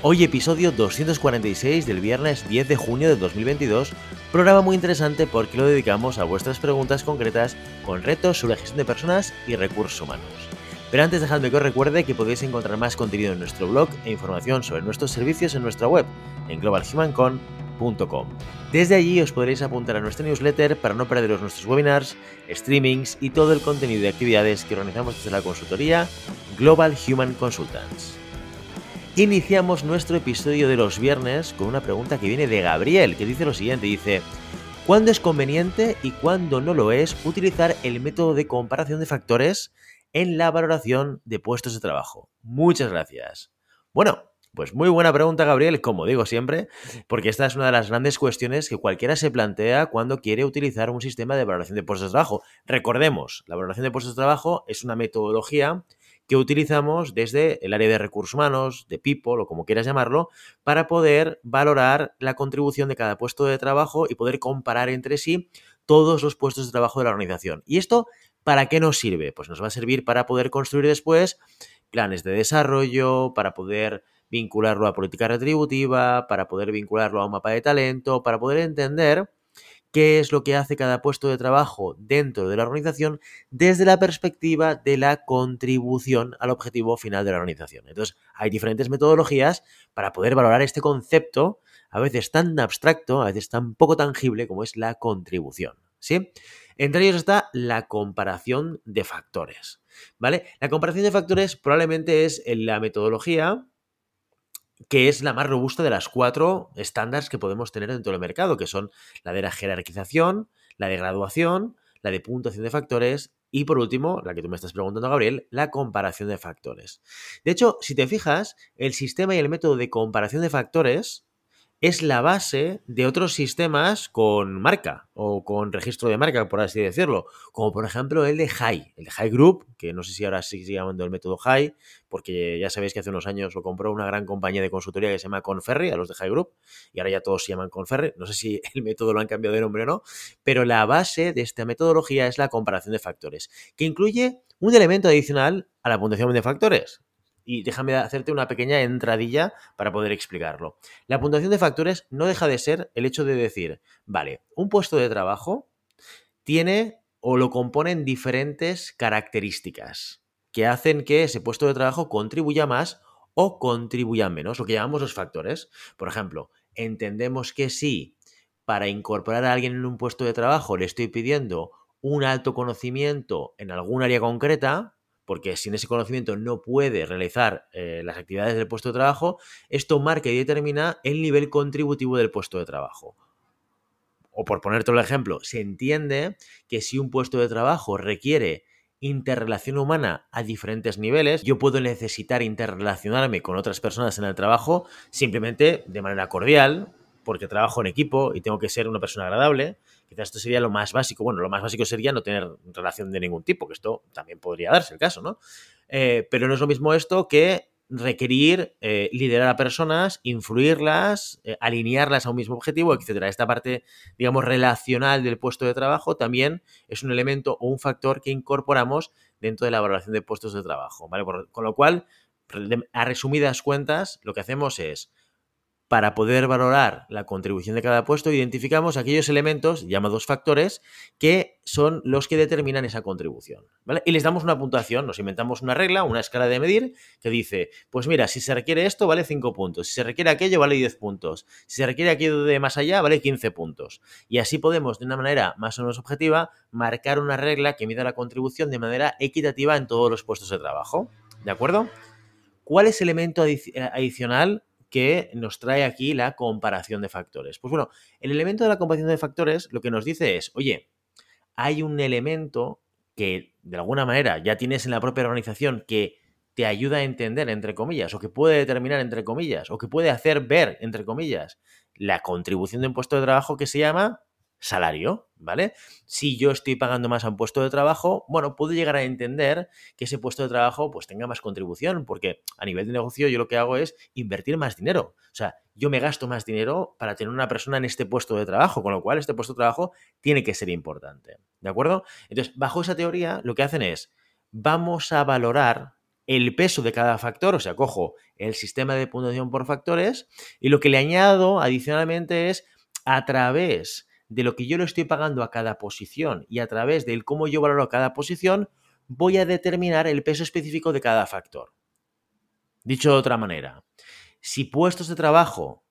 Hoy episodio 246 del viernes 10 de junio de 2022, programa muy interesante porque lo dedicamos a vuestras preguntas concretas con retos sobre gestión de personas y recursos humanos. Pero antes dejadme que os recuerde que podéis encontrar más contenido en nuestro blog e información sobre nuestros servicios en nuestra web, en globalhumancon.com. Desde allí os podréis apuntar a nuestra newsletter para no perderos nuestros webinars, streamings y todo el contenido de actividades que organizamos desde la consultoría Global Human Consultants. Iniciamos nuestro episodio de los viernes con una pregunta que viene de Gabriel, que dice lo siguiente, dice, ¿cuándo es conveniente y cuándo no lo es utilizar el método de comparación de factores en la valoración de puestos de trabajo? Muchas gracias. Bueno, pues muy buena pregunta, Gabriel, como digo siempre, porque esta es una de las grandes cuestiones que cualquiera se plantea cuando quiere utilizar un sistema de valoración de puestos de trabajo. Recordemos, la valoración de puestos de trabajo es una metodología que utilizamos desde el área de recursos humanos, de people o como quieras llamarlo, para poder valorar la contribución de cada puesto de trabajo y poder comparar entre sí todos los puestos de trabajo de la organización. ¿Y esto para qué nos sirve? Pues nos va a servir para poder construir después planes de desarrollo, para poder vincularlo a política retributiva, para poder vincularlo a un mapa de talento, para poder entender qué es lo que hace cada puesto de trabajo dentro de la organización desde la perspectiva de la contribución al objetivo final de la organización. Entonces, hay diferentes metodologías para poder valorar este concepto, a veces tan abstracto, a veces tan poco tangible como es la contribución. ¿Sí? Entre ellos está la comparación de factores. ¿Vale? La comparación de factores probablemente es la metodología que es la más robusta de las cuatro estándares que podemos tener dentro del mercado, que son la de la jerarquización, la de graduación, la de puntuación de factores y por último, la que tú me estás preguntando, Gabriel, la comparación de factores. De hecho, si te fijas, el sistema y el método de comparación de factores es la base de otros sistemas con marca o con registro de marca, por así decirlo, como por ejemplo el de High, el de High Group, que no sé si ahora sigue llamando el método High, porque ya sabéis que hace unos años lo compró una gran compañía de consultoría que se llama Conferri, a los de High Group, y ahora ya todos se llaman Conferri, no sé si el método lo han cambiado de nombre o no, pero la base de esta metodología es la comparación de factores, que incluye un elemento adicional a la puntuación de factores, y déjame hacerte una pequeña entradilla para poder explicarlo. La puntuación de factores no deja de ser el hecho de decir, vale, un puesto de trabajo tiene o lo componen diferentes características que hacen que ese puesto de trabajo contribuya más o contribuya menos, lo que llamamos los factores. Por ejemplo, entendemos que si para incorporar a alguien en un puesto de trabajo le estoy pidiendo un alto conocimiento en algún área concreta, porque sin ese conocimiento no puede realizar eh, las actividades del puesto de trabajo, esto marca y determina el nivel contributivo del puesto de trabajo. O por ponerte el ejemplo, se entiende que si un puesto de trabajo requiere interrelación humana a diferentes niveles, yo puedo necesitar interrelacionarme con otras personas en el trabajo simplemente de manera cordial, porque trabajo en equipo y tengo que ser una persona agradable, Quizás esto sería lo más básico. Bueno, lo más básico sería no tener relación de ningún tipo, que esto también podría darse el caso, ¿no? Eh, pero no es lo mismo esto que requerir eh, liderar a personas, influirlas, eh, alinearlas a un mismo objetivo, etcétera. Esta parte, digamos, relacional del puesto de trabajo también es un elemento o un factor que incorporamos dentro de la valoración de puestos de trabajo, ¿vale? con lo cual, a resumidas cuentas, lo que hacemos es para poder valorar la contribución de cada puesto, identificamos aquellos elementos llamados factores que son los que determinan esa contribución. Y les damos una puntuación, nos inventamos una regla, una escala de medir que dice, pues mira, si se requiere esto, vale 5 puntos, si se requiere aquello, vale 10 puntos, si se requiere aquello de más allá, vale 15 puntos. Y así podemos, de una manera más o menos objetiva, marcar una regla que mida la contribución de manera equitativa en todos los puestos de trabajo. ¿De acuerdo? ¿Cuál es el elemento adicional que nos trae aquí la comparación de factores. Pues bueno, el elemento de la comparación de factores lo que nos dice es, oye, hay un elemento que de alguna manera ya tienes en la propia organización que te ayuda a entender, entre comillas, o que puede determinar, entre comillas, o que puede hacer ver, entre comillas, la contribución de un puesto de trabajo que se llama salario, ¿vale? Si yo estoy pagando más a un puesto de trabajo, bueno, puedo llegar a entender que ese puesto de trabajo pues tenga más contribución, porque a nivel de negocio yo lo que hago es invertir más dinero. O sea, yo me gasto más dinero para tener una persona en este puesto de trabajo, con lo cual este puesto de trabajo tiene que ser importante, ¿de acuerdo? Entonces, bajo esa teoría, lo que hacen es, vamos a valorar el peso de cada factor, o sea, cojo el sistema de puntuación por factores y lo que le añado adicionalmente es a través de lo que yo le estoy pagando a cada posición y a través del cómo yo valoro cada posición, voy a determinar el peso específico de cada factor. Dicho de otra manera, si puestos de trabajo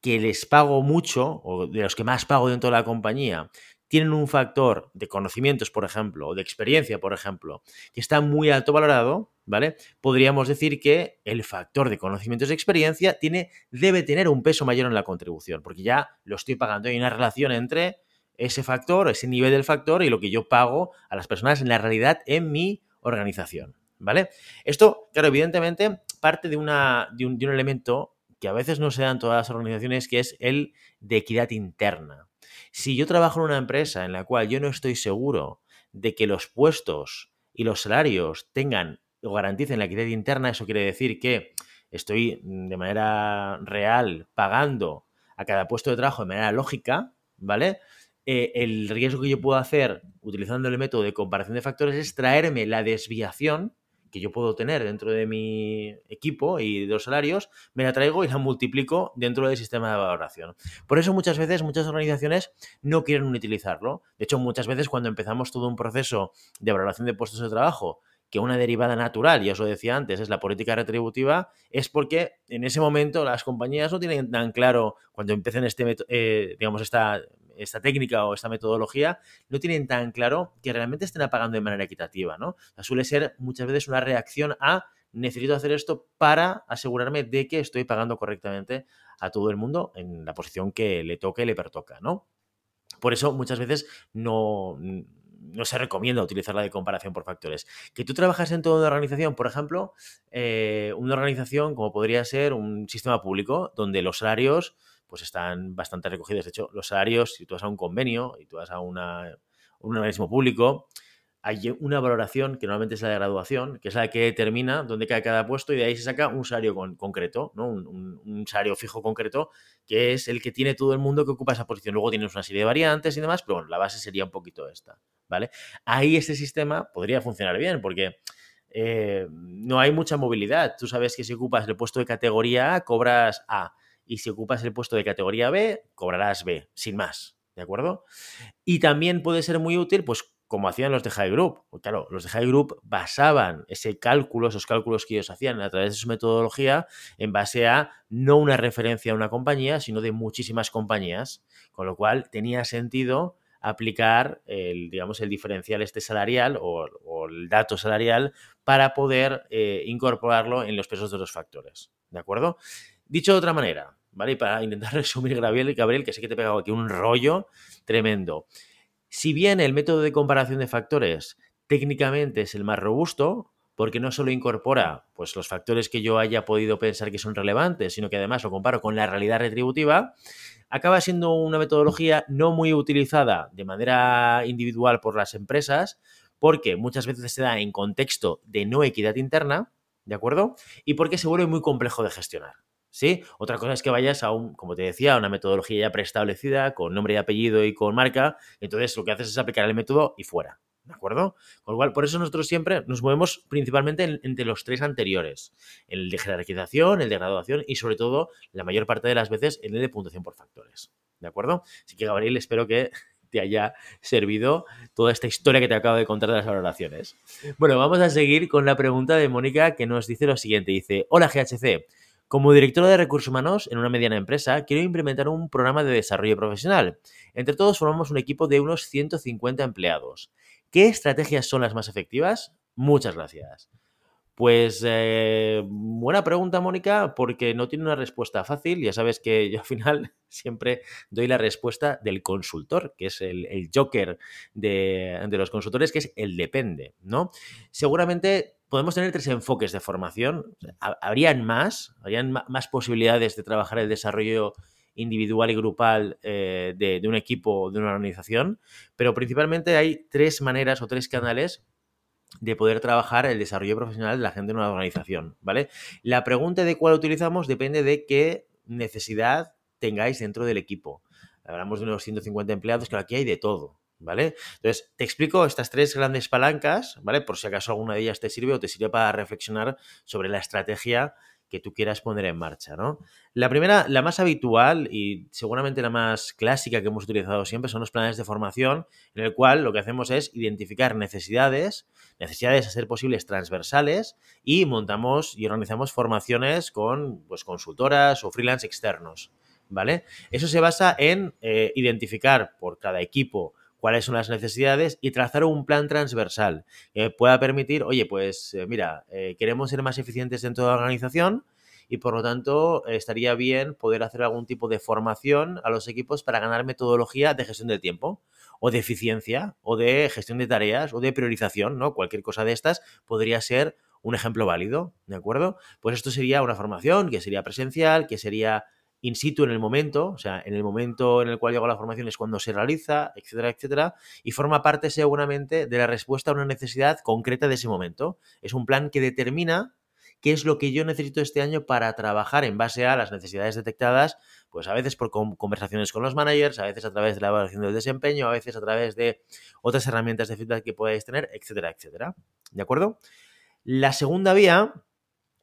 que les pago mucho, o de los que más pago dentro de la compañía, tienen un factor de conocimientos, por ejemplo, o de experiencia, por ejemplo, que está muy alto valorado, ¿vale? Podríamos decir que el factor de conocimientos y experiencia tiene, debe tener un peso mayor en la contribución, porque ya lo estoy pagando. Hay una relación entre ese factor, ese nivel del factor y lo que yo pago a las personas en la realidad en mi organización, ¿vale? Esto, claro, evidentemente parte de, una, de, un, de un elemento que a veces no se da en todas las organizaciones, que es el de equidad interna. Si yo trabajo en una empresa en la cual yo no estoy seguro de que los puestos y los salarios tengan o garanticen la equidad interna, eso quiere decir que estoy mm, de manera real pagando a cada puesto de trabajo de manera lógica, ¿vale? Eh, el riesgo que yo puedo hacer utilizando el método de comparación de factores es traerme la desviación que yo puedo tener dentro de mi equipo y de los salarios, me la traigo y la multiplico dentro del sistema de valoración. Por eso muchas veces muchas organizaciones no quieren utilizarlo. De hecho, muchas veces cuando empezamos todo un proceso de valoración de puestos de trabajo, que una derivada natural, ya os lo decía antes, es la política retributiva, es porque en ese momento las compañías no tienen tan claro, cuando empiecen este, eh, digamos, esta esta técnica o esta metodología no tienen tan claro que realmente estén apagando de manera equitativa, ¿no? suele ser muchas veces una reacción a necesito hacer esto para asegurarme de que estoy pagando correctamente a todo el mundo en la posición que le toque y le pertoca, ¿no? Por eso muchas veces no, no se recomienda utilizar la de comparación por factores. Que tú trabajas en toda una organización, por ejemplo, eh, una organización como podría ser un sistema público, donde los salarios pues están bastante recogidos. De hecho, los salarios, si tú vas a un convenio y tú vas a una, un organismo público, hay una valoración que normalmente es la de graduación, que es la que determina dónde cae cada puesto y de ahí se saca un salario concreto, ¿no? Un, salario fijo concreto, que es el que tiene todo el mundo que ocupa esa posición. Luego tienes una serie de variantes y demás, pero bueno, la base sería un poquito esta, ¿vale? Ahí este sistema podría funcionar bien porque... Eh, no hay mucha movilidad. Tú sabes que si ocupas el puesto de categoría A, cobras A y si ocupas el puesto de categoría B, cobrarás B, sin más, ¿de acuerdo? Y también puede ser muy útil, pues como hacían los de High Group. Pues claro, los de High Group basaban ese cálculo, esos cálculos que ellos hacían a través de su metodología, en base a no una referencia a una compañía, sino de muchísimas compañías, con lo cual tenía sentido aplicar el, digamos, el diferencial este salarial o, el dato salarial para poder eh, incorporarlo en los pesos de los factores. ¿De acuerdo? Dicho de otra manera, ¿vale? Y para intentar resumir, Gabriel, Gabriel, que sé que te he pegado aquí un rollo tremendo. Si bien el método de comparación de factores técnicamente es el más robusto, porque no solo incorpora pues, los factores que yo haya podido pensar que son relevantes, sino que además lo comparo con la realidad retributiva, acaba siendo una metodología no muy utilizada de manera individual por las empresas, porque muchas veces se da en contexto de no equidad interna, ¿de acuerdo? Y porque se vuelve muy complejo de gestionar. ¿Sí? Otra cosa es que vayas a un, como te decía, a una metodología ya preestablecida, con nombre y apellido y con marca, entonces lo que haces es aplicar el método y fuera, ¿de acuerdo? Con lo cual, por eso nosotros siempre nos movemos principalmente entre los tres anteriores, el de jerarquización, el de graduación y sobre todo, la mayor parte de las veces, el de puntuación por factores, ¿de acuerdo? Así que, Gabriel, espero que te haya servido toda esta historia que te acabo de contar de las valoraciones. Bueno, vamos a seguir con la pregunta de Mónica que nos dice lo siguiente. Dice, hola GHC, como directora de recursos humanos en una mediana empresa, quiero implementar un programa de desarrollo profesional. Entre todos formamos un equipo de unos 150 empleados. ¿Qué estrategias son las más efectivas? Muchas gracias. Pues eh, buena pregunta, Mónica, porque no tiene una respuesta fácil. Ya sabes que yo al final siempre doy la respuesta del consultor, que es el, joker de, de, los consultores, que es el depende, ¿no? Seguramente podemos tener tres enfoques de formación. Habrían más, habrían más posibilidades de trabajar el desarrollo individual y grupal eh, de, un equipo, de una organización, pero principalmente hay tres maneras o tres canales de poder trabajar el desarrollo profesional de la gente en una organización, ¿vale? La pregunta de cuál utilizamos depende de qué necesidad tengáis dentro del equipo. Hablamos de unos 150 empleados, que aquí hay de todo, ¿vale? Entonces, te explico estas tres grandes palancas, ¿vale? Por si acaso alguna de ellas te sirve o te sirve para reflexionar sobre la estrategia que tú quieras poner en marcha, ¿no? La primera, la más habitual y seguramente la más clásica que hemos utilizado siempre son los planes de formación, en el cual lo que hacemos es identificar necesidades, necesidades a ser posibles transversales y montamos y organizamos formaciones con pues, consultoras o freelance externos, ¿vale? Eso se basa en eh, identificar por cada equipo cuáles son las necesidades y trazar un plan transversal que pueda permitir, oye, pues eh, mira, eh, queremos ser más eficientes dentro de la organización y por lo tanto estaría bien poder hacer algún tipo de formación a los equipos para ganar metodología de gestión del tiempo o de eficiencia o de gestión de tareas o de priorización, ¿no? Cualquier cosa de estas podría ser un ejemplo válido, ¿de acuerdo? Pues esto sería una formación que sería presencial, que sería in situ en el momento, o sea, en el momento en el cual llega la formación es cuando se realiza, etcétera, etcétera, y forma parte seguramente de la respuesta a una necesidad concreta de ese momento. Es un plan que determina qué es lo que yo necesito este año para trabajar en base a las necesidades detectadas, pues a veces por conversaciones con los managers, a veces a través de la evaluación del desempeño, a veces a través de otras herramientas de feedback que podáis tener, etcétera, etcétera. ¿De acuerdo? La segunda vía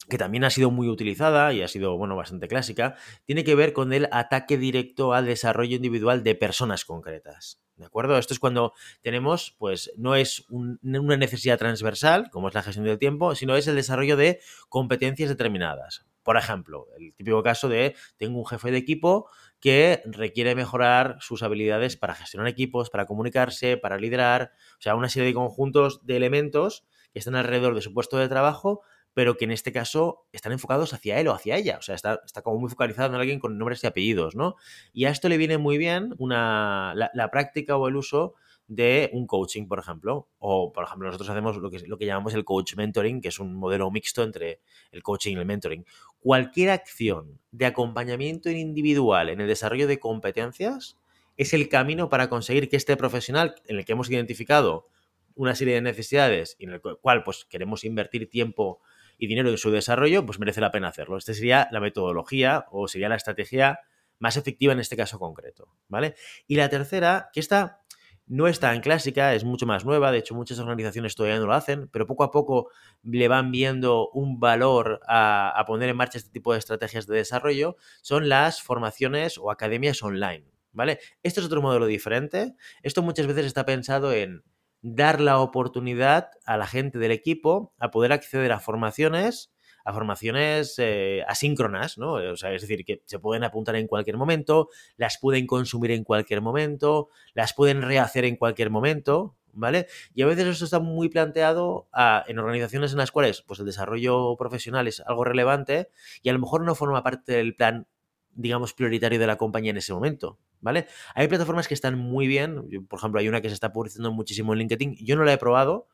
que también ha sido muy utilizada y ha sido, bueno, bastante clásica, tiene que ver con el ataque directo al desarrollo individual de personas concretas. ¿De acuerdo? Esto es cuando tenemos, pues, no es una necesidad transversal, como es la gestión del tiempo, sino es el desarrollo de competencias determinadas. Por ejemplo, el típico caso de tengo un jefe de equipo que requiere mejorar sus habilidades para gestionar equipos, para comunicarse, para liderar, o sea, una serie de conjuntos de elementos que están alrededor de su puesto de trabajo pero que en este caso están enfocados hacia él o hacia ella. O sea, está, está como muy focalizado en alguien con nombres y apellidos, ¿no? Y a esto le viene muy bien una, la, práctica o el uso de un coaching, por ejemplo. O, por ejemplo, nosotros hacemos lo que, lo que llamamos el coach mentoring, que es un modelo mixto entre el coaching y el mentoring. Cualquier acción de acompañamiento individual en el desarrollo de competencias es el camino para conseguir que este profesional en el que hemos identificado una serie de necesidades y en el cual pues queremos invertir tiempo y dinero en su desarrollo, pues merece la pena hacerlo. Esta sería la metodología o sería la estrategia más efectiva en este caso concreto, ¿vale? Y la tercera, que esta no es tan clásica, es mucho más nueva, de hecho muchas organizaciones todavía no lo hacen, pero poco a poco le van viendo un valor a poner en marcha este tipo de estrategias de desarrollo, son las formaciones o academias online, ¿vale? Esto es otro modelo diferente, esto muchas veces está pensado en dar la oportunidad a la gente del equipo a poder acceder a formaciones, a formaciones eh, asíncronas, ¿no? O sea, es decir, que se pueden apuntar en cualquier momento, las pueden consumir en cualquier momento, las pueden rehacer en cualquier momento, ¿vale? Y a veces eso está muy planteado en organizaciones en las cuales pues, el desarrollo profesional es algo relevante y a lo mejor no forma parte del plan, digamos, prioritario de la compañía en ese momento. ¿Vale? Hay plataformas que están muy bien, por ejemplo, hay una que se está publicitando muchísimo en LinkedIn, yo no la he probado,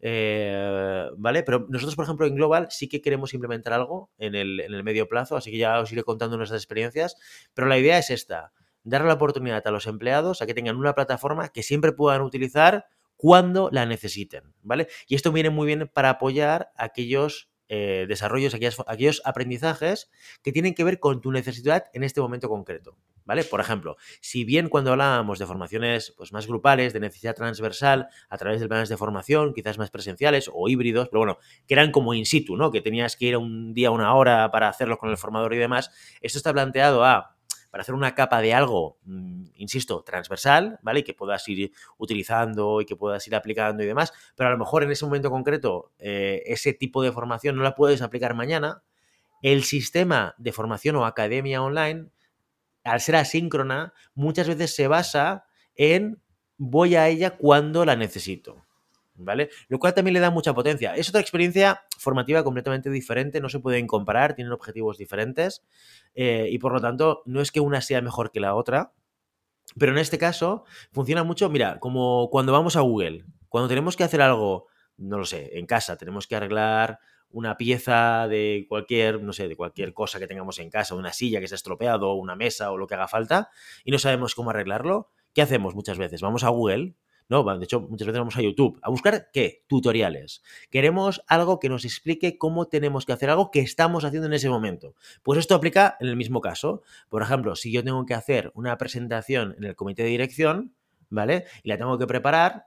eh, ¿vale? Pero nosotros, por ejemplo, en Global sí que queremos implementar algo en el, medio plazo, así que ya os iré contando nuestras experiencias, pero la idea es esta, dar la oportunidad a los empleados a que tengan una plataforma que siempre puedan utilizar cuando la necesiten, ¿vale? Y esto viene muy bien para apoyar aquellos eh, desarrollos, aquellos aprendizajes que tienen que ver con tu necesidad en este momento concreto. ¿Vale? Por ejemplo, si bien cuando hablábamos de formaciones pues, más grupales, de necesidad transversal, a través de planes de formación, quizás más presenciales o híbridos, pero bueno, que eran como in situ, ¿no? Que tenías que ir un día, una hora para hacerlo con el formador y demás, esto está planteado a para hacer una capa de algo, mm, insisto, transversal, ¿vale? Y que puedas ir utilizando y que puedas ir aplicando y demás, pero a lo mejor en ese momento concreto eh, ese tipo de formación no la puedes aplicar mañana. El sistema de formación o academia online, al ser asíncrona, muchas veces se basa en voy a ella cuando la necesito. ¿vale? Lo cual también le da mucha potencia. Es otra experiencia formativa completamente diferente, no se pueden comparar, tienen objetivos diferentes eh, y por lo tanto no es que una sea mejor que la otra, pero en este caso funciona mucho, mira, como cuando vamos a Google, cuando tenemos que hacer algo no lo sé, en casa tenemos que arreglar una pieza de cualquier, no sé, de cualquier cosa que tengamos en casa, una silla que se ha estropeado, una mesa o lo que haga falta, y no sabemos cómo arreglarlo, ¿qué hacemos muchas veces? Vamos a Google, no, de hecho, muchas veces vamos a YouTube a buscar qué? Tutoriales. Queremos algo que nos explique cómo tenemos que hacer algo que estamos haciendo en ese momento. Pues esto aplica en el mismo caso. Por ejemplo, si yo tengo que hacer una presentación en el comité de dirección, ¿vale? Y la tengo que preparar,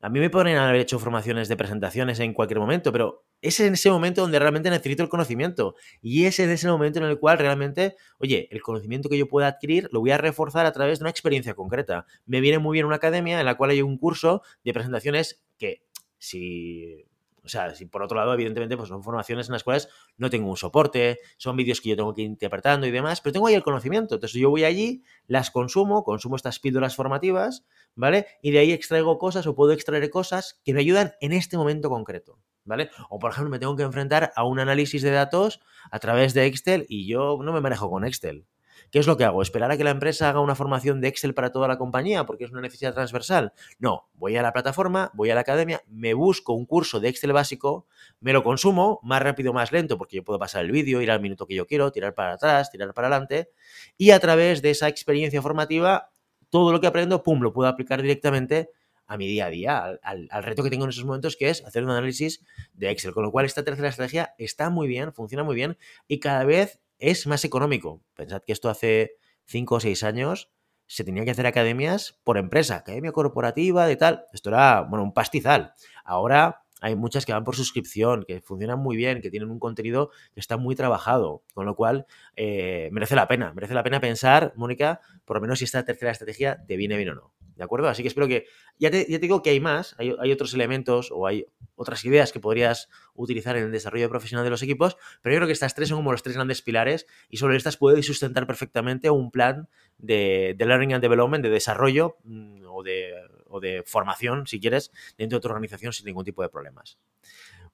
a mí me podrían haber hecho formaciones de presentaciones en cualquier momento, pero es en ese momento donde realmente necesito el conocimiento. Y es en ese momento en el cual realmente, oye, el conocimiento que yo pueda adquirir lo voy a reforzar a través de una experiencia concreta. Me viene muy bien una academia en la cual hay un curso de presentaciones que si o sea, si por otro lado, evidentemente, pues son formaciones en las cuales no tengo un soporte, son vídeos que yo tengo que ir interpretando y demás, pero tengo ahí el conocimiento. Entonces yo voy allí, las consumo, consumo estas píldoras formativas, ¿vale? Y de ahí extraigo cosas o puedo extraer cosas que me ayudan en este momento concreto, ¿vale? O por ejemplo, me tengo que enfrentar a un análisis de datos a través de Excel y yo no me manejo con Excel. ¿Qué es lo que hago? ¿Esperar a que la empresa haga una formación de Excel para toda la compañía porque es una necesidad transversal? No, voy a la plataforma, voy a la academia, me busco un curso de Excel básico, me lo consumo más rápido, más lento, porque yo puedo pasar el vídeo, ir al minuto que yo quiero, tirar para atrás, tirar para adelante, y a través de esa experiencia formativa, todo lo que aprendo, pum, lo puedo aplicar directamente a mi día a día, al, reto que tengo en esos momentos, que es hacer un análisis de Excel. Con lo cual, esta tercera estrategia está muy bien, funciona muy bien y cada vez es más económico. Pensad que esto hace 5 o 6 años se tenía que hacer academias por empresa, academia corporativa, de tal. Esto era, bueno, un pastizal. Ahora hay muchas que van por suscripción, que funcionan muy bien, que tienen un contenido que está muy trabajado, con lo cual eh, merece la pena, merece la pena pensar, Mónica, por lo menos si esta tercera estrategia te viene bien o no. ¿De acuerdo? Así que espero que. Ya te, digo que hay más, hay, otros elementos o hay otras ideas que podrías utilizar en el desarrollo profesional de los equipos, pero yo creo que estas tres son como los tres grandes pilares y sobre estas puedes sustentar perfectamente un plan de, de learning and development, de desarrollo mm, o de o de formación, si quieres, dentro de tu organización sin ningún tipo de problemas.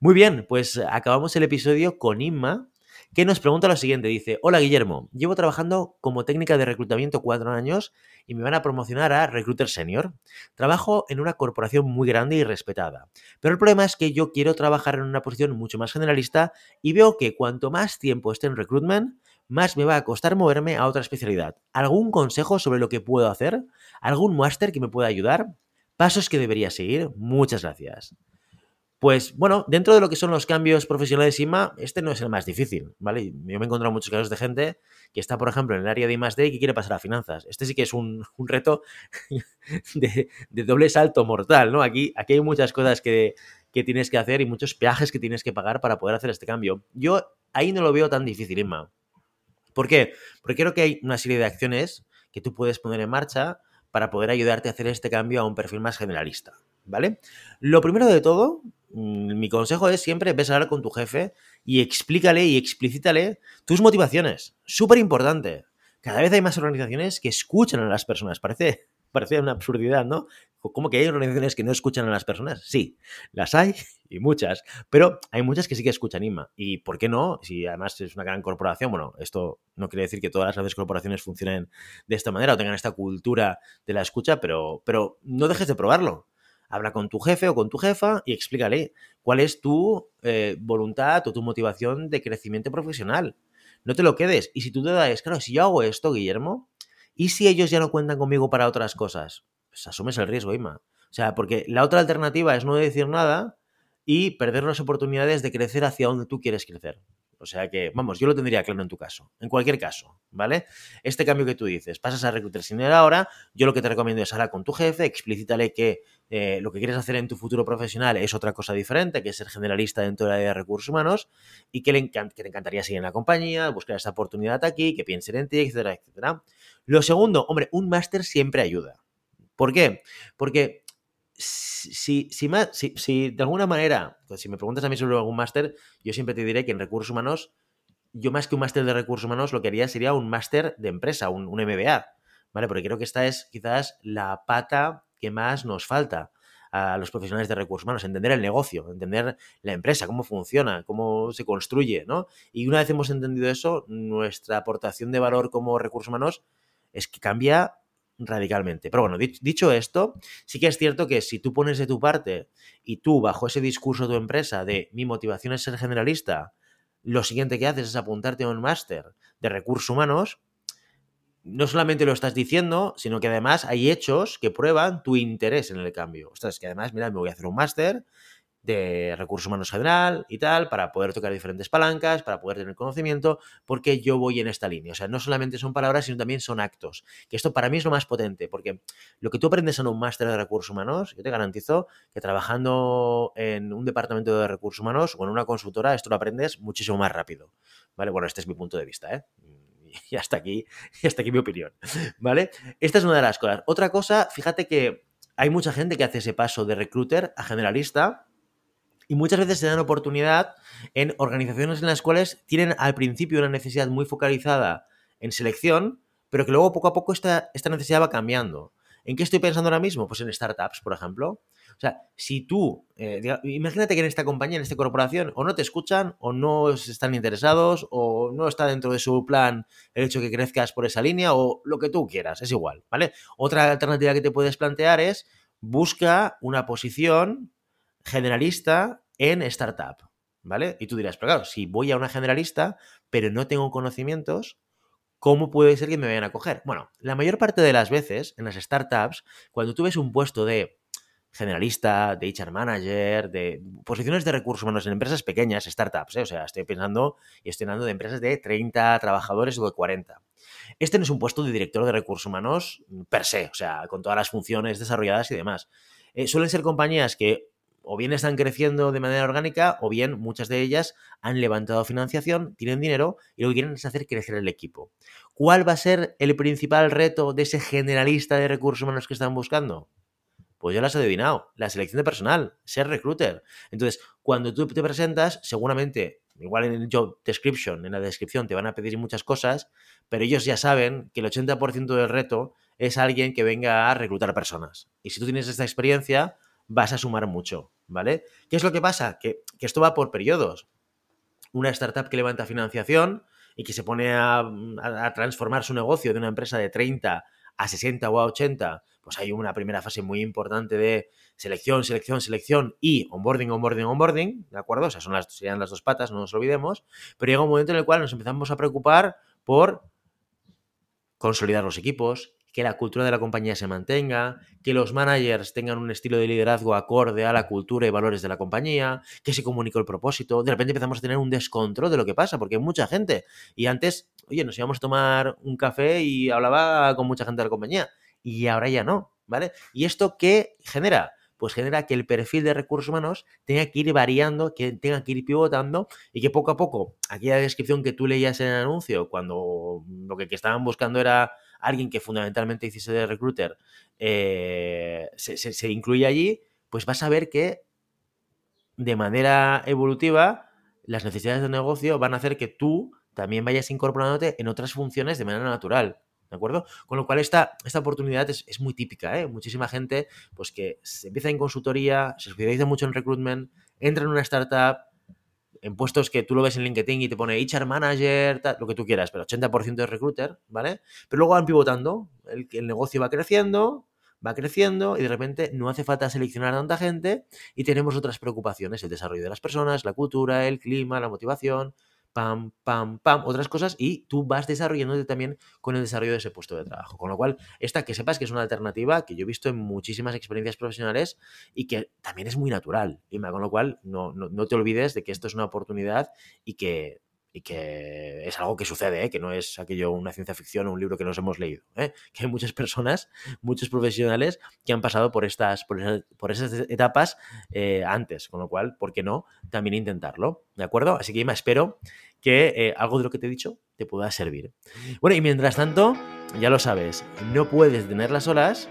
Muy bien, pues acabamos el episodio con Inma, que nos pregunta lo siguiente. Dice, hola Guillermo, llevo trabajando como técnica de reclutamiento cuatro años y me van a promocionar a recruiter senior. Trabajo en una corporación muy grande y respetada, pero el problema es que yo quiero trabajar en una posición mucho más generalista y veo que cuanto más tiempo esté en recruitment, más me va a costar moverme a otra especialidad. ¿Algún consejo sobre lo que puedo hacer? ¿Algún máster que me pueda ayudar? Pasos que debería seguir. Muchas gracias. Pues bueno, dentro de lo que son los cambios profesionales IMA, este no es el más difícil, ¿vale? Yo me he encontrado muchos casos de gente que está, por ejemplo, en el área de I+.D. y que quiere pasar a finanzas. Este sí que es un, reto de, doble salto mortal, ¿no? Aquí, aquí hay muchas cosas que, que tienes que hacer y muchos peajes que tienes que pagar para poder hacer este cambio. Yo ahí no lo veo tan difícil, Inma. ¿Por qué? Porque creo que hay una serie de acciones que tú puedes poner en marcha para poder ayudarte a hacer este cambio a un perfil más generalista, ¿vale? Lo primero de todo, mm, mi consejo es siempre ves hablar con tu jefe y explícale y explícitale tus motivaciones. Súper importante. Cada vez hay más organizaciones que escuchan a las personas. Parece parece una absurdidad, ¿no? ¿Cómo que hay organizaciones que no escuchan a las personas? Sí, las hay y muchas, pero hay muchas que sí que escuchan IMA. ¿Y por qué no? Si además es una gran corporación, bueno, esto no quiere decir que todas las grandes corporaciones funcionen de esta manera o tengan esta cultura de la escucha, pero, pero no dejes de probarlo. Habla con tu jefe o con tu jefa y explícale cuál es tu eh, voluntad o tu motivación de crecimiento profesional. No te lo quedes. Y si tú te das, claro, si yo hago esto, Guillermo, ¿Y si ellos ya no cuentan conmigo para otras cosas? Pues asumes el riesgo, Ima. O sea, porque la otra alternativa es no decir nada y perder las oportunidades de crecer hacia donde tú quieres crecer. O sea que, vamos, yo lo tendría claro en tu caso. En cualquier caso, ¿vale? Este cambio que tú dices, pasas a Recruiter Senior ahora, yo lo que te recomiendo es hablar con tu jefe, explícitale que eh, lo que quieres hacer en tu futuro profesional es otra cosa diferente, que es ser generalista dentro de de recursos humanos y que le, encantaría seguir en la compañía, buscar esa oportunidad aquí, que piensen en ti, etcétera, etcétera. Lo segundo, hombre, un máster siempre ayuda. ¿Por qué? Porque si, si, si, de alguna manera, pues si me preguntas a mí sobre algún máster, yo siempre te diré que en recursos humanos, yo más que un máster de recursos humanos, lo que haría sería un máster de empresa, un, un, MBA, ¿vale? Porque creo que esta es quizás la pata que más nos falta a los profesionales de recursos humanos, entender el negocio, entender la empresa, cómo funciona, cómo se construye, ¿no? Y una vez hemos entendido eso, nuestra aportación de valor como recursos humanos es que cambia radicalmente. Pero bueno, dicho esto, sí que es cierto que si tú pones de tu parte y tú bajo ese discurso de tu empresa de mi motivación es ser generalista, lo siguiente que haces es apuntarte a un máster de recursos humanos, no solamente lo estás diciendo, sino que además hay hechos que prueban tu interés en el cambio. Ostras, que además, mira, me voy a hacer un máster de recursos humanos general y tal, para poder tocar diferentes palancas, para poder tener conocimiento, porque yo voy en esta línea. O sea, no solamente son palabras, sino también son actos. Que esto para mí es lo más potente, porque lo que tú aprendes en un máster de recursos humanos, yo te garantizo que trabajando en un departamento de recursos humanos o en una consultora, esto lo aprendes muchísimo más rápido. ¿Vale? Bueno, este es mi punto de vista, ¿eh? Y hasta aquí, y hasta aquí mi opinión. ¿Vale? Esta es una de las cosas. Otra cosa, fíjate que hay mucha gente que hace ese paso de recruiter a generalista y muchas veces se dan oportunidad en organizaciones en las cuales tienen al principio una necesidad muy focalizada en selección, pero que luego poco a poco esta, esta necesidad va cambiando. ¿En qué estoy pensando ahora mismo? Pues en startups, por ejemplo. O sea, si tú, eh, imagínate que en esta compañía, en esta corporación, o no te escuchan, o no están interesados, o no está dentro de su plan el hecho de que crezcas por esa línea, o lo que tú quieras, es igual, ¿vale? Otra alternativa que te puedes plantear es busca una posición generalista en startup, ¿vale? Y tú dirás, pero claro, si voy a una generalista, pero no tengo conocimientos, ¿cómo puede ser que me vayan a coger? Bueno, la mayor parte de las veces en las startups, cuando tú ves un puesto de generalista, de HR manager, de posiciones de recursos humanos en empresas pequeñas, startups, ¿eh? o sea, estoy pensando y estoy hablando de empresas de 30 trabajadores o de 40. Este no es un puesto de director de recursos humanos per se, o sea, con todas las funciones desarrolladas y demás. Eh, suelen ser compañías que o bien están creciendo de manera orgánica o bien muchas de ellas han levantado financiación, tienen dinero y lo que quieren es hacer crecer el equipo. ¿Cuál va a ser el principal reto de ese generalista de recursos humanos que están buscando? Pues ya lo has adivinado, la selección de personal, ser recruiter. Entonces, cuando tú te presentas, seguramente, igual en el job description, en la descripción, te van a pedir muchas cosas, pero ellos ya saben que el 80% del reto es alguien que venga a reclutar personas. Y si tú tienes esta experiencia, vas a sumar mucho, ¿vale? ¿Qué es lo que pasa? Que, esto va por periodos. Una startup que levanta financiación y que se pone a, transformar su negocio de una empresa de 30 a 60 o a 80, pues hay una primera fase muy importante de selección, selección, selección y onboarding, onboarding, onboarding, ¿de acuerdo? O sea, son las, serían las dos patas, no nos olvidemos, pero llega un momento en el cual nos empezamos a preocupar por consolidar los equipos, que la cultura de la compañía se mantenga, que los managers tengan un estilo de liderazgo acorde a la cultura y valores de la compañía, que se comunique el propósito. De repente empezamos a tener un descontrol de lo que pasa, porque hay mucha gente. Y antes, oye, nos íbamos a tomar un café y hablaba con mucha gente de la compañía. Y ahora ya no, ¿vale? ¿Y esto qué genera? pues genera que el perfil de recursos humanos tenga que ir variando, que tenga que ir pivotando y que poco a poco, aquella descripción que tú leías en el anuncio, cuando lo que estaban buscando era alguien que fundamentalmente hiciese de recruiter eh, se, incluye allí, pues vas a ver que de manera evolutiva las necesidades del negocio van a hacer que tú también vayas incorporándote en otras funciones de manera natural. ¿De acuerdo? Con lo cual esta, esta oportunidad es, muy típica, ¿eh? Muchísima gente pues que se empieza en consultoría, se especializa mucho en recruitment, entra en una startup, en puestos que tú lo ves en LinkedIn y te pone HR manager, lo que tú quieras, pero 80% de recruiter, ¿vale? Pero luego van pivotando, el, el negocio va creciendo, va creciendo y de repente no hace falta seleccionar a tanta gente y tenemos otras preocupaciones, el desarrollo de las personas, la cultura, el clima, la motivación, pam, pam, pam, otras cosas y tú vas desarrollándote también con el desarrollo de ese puesto de trabajo. Con lo cual, esta que sepas que es una alternativa que yo he visto en muchísimas experiencias profesionales y que también es muy natural. Y con lo cual, no, no te olvides de que esto es una oportunidad y que y que es algo que sucede, ¿eh? que no es aquello una ciencia ficción o un libro que nos hemos leído, ¿eh? que hay muchas personas, muchos profesionales que han pasado por estas, por esas, etapas eh, antes, con lo cual, ¿por qué no? También intentarlo, ¿de acuerdo? Así que me espero que algo de lo que te he dicho te pueda servir. Bueno, y mientras tanto, ya lo sabes, no puedes tener las olas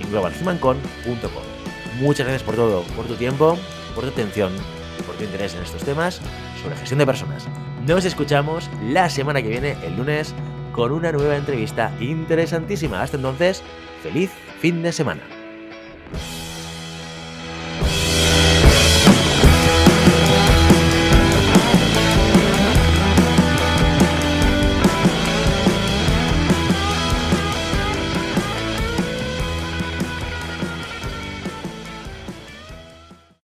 en globalhumancon.com. Muchas gracias por todo, por tu tiempo, por tu atención y por tu interés en estos temas sobre gestión de personas. Nos escuchamos la semana que viene, el lunes, con una nueva entrevista interesantísima. Hasta entonces, feliz fin de semana.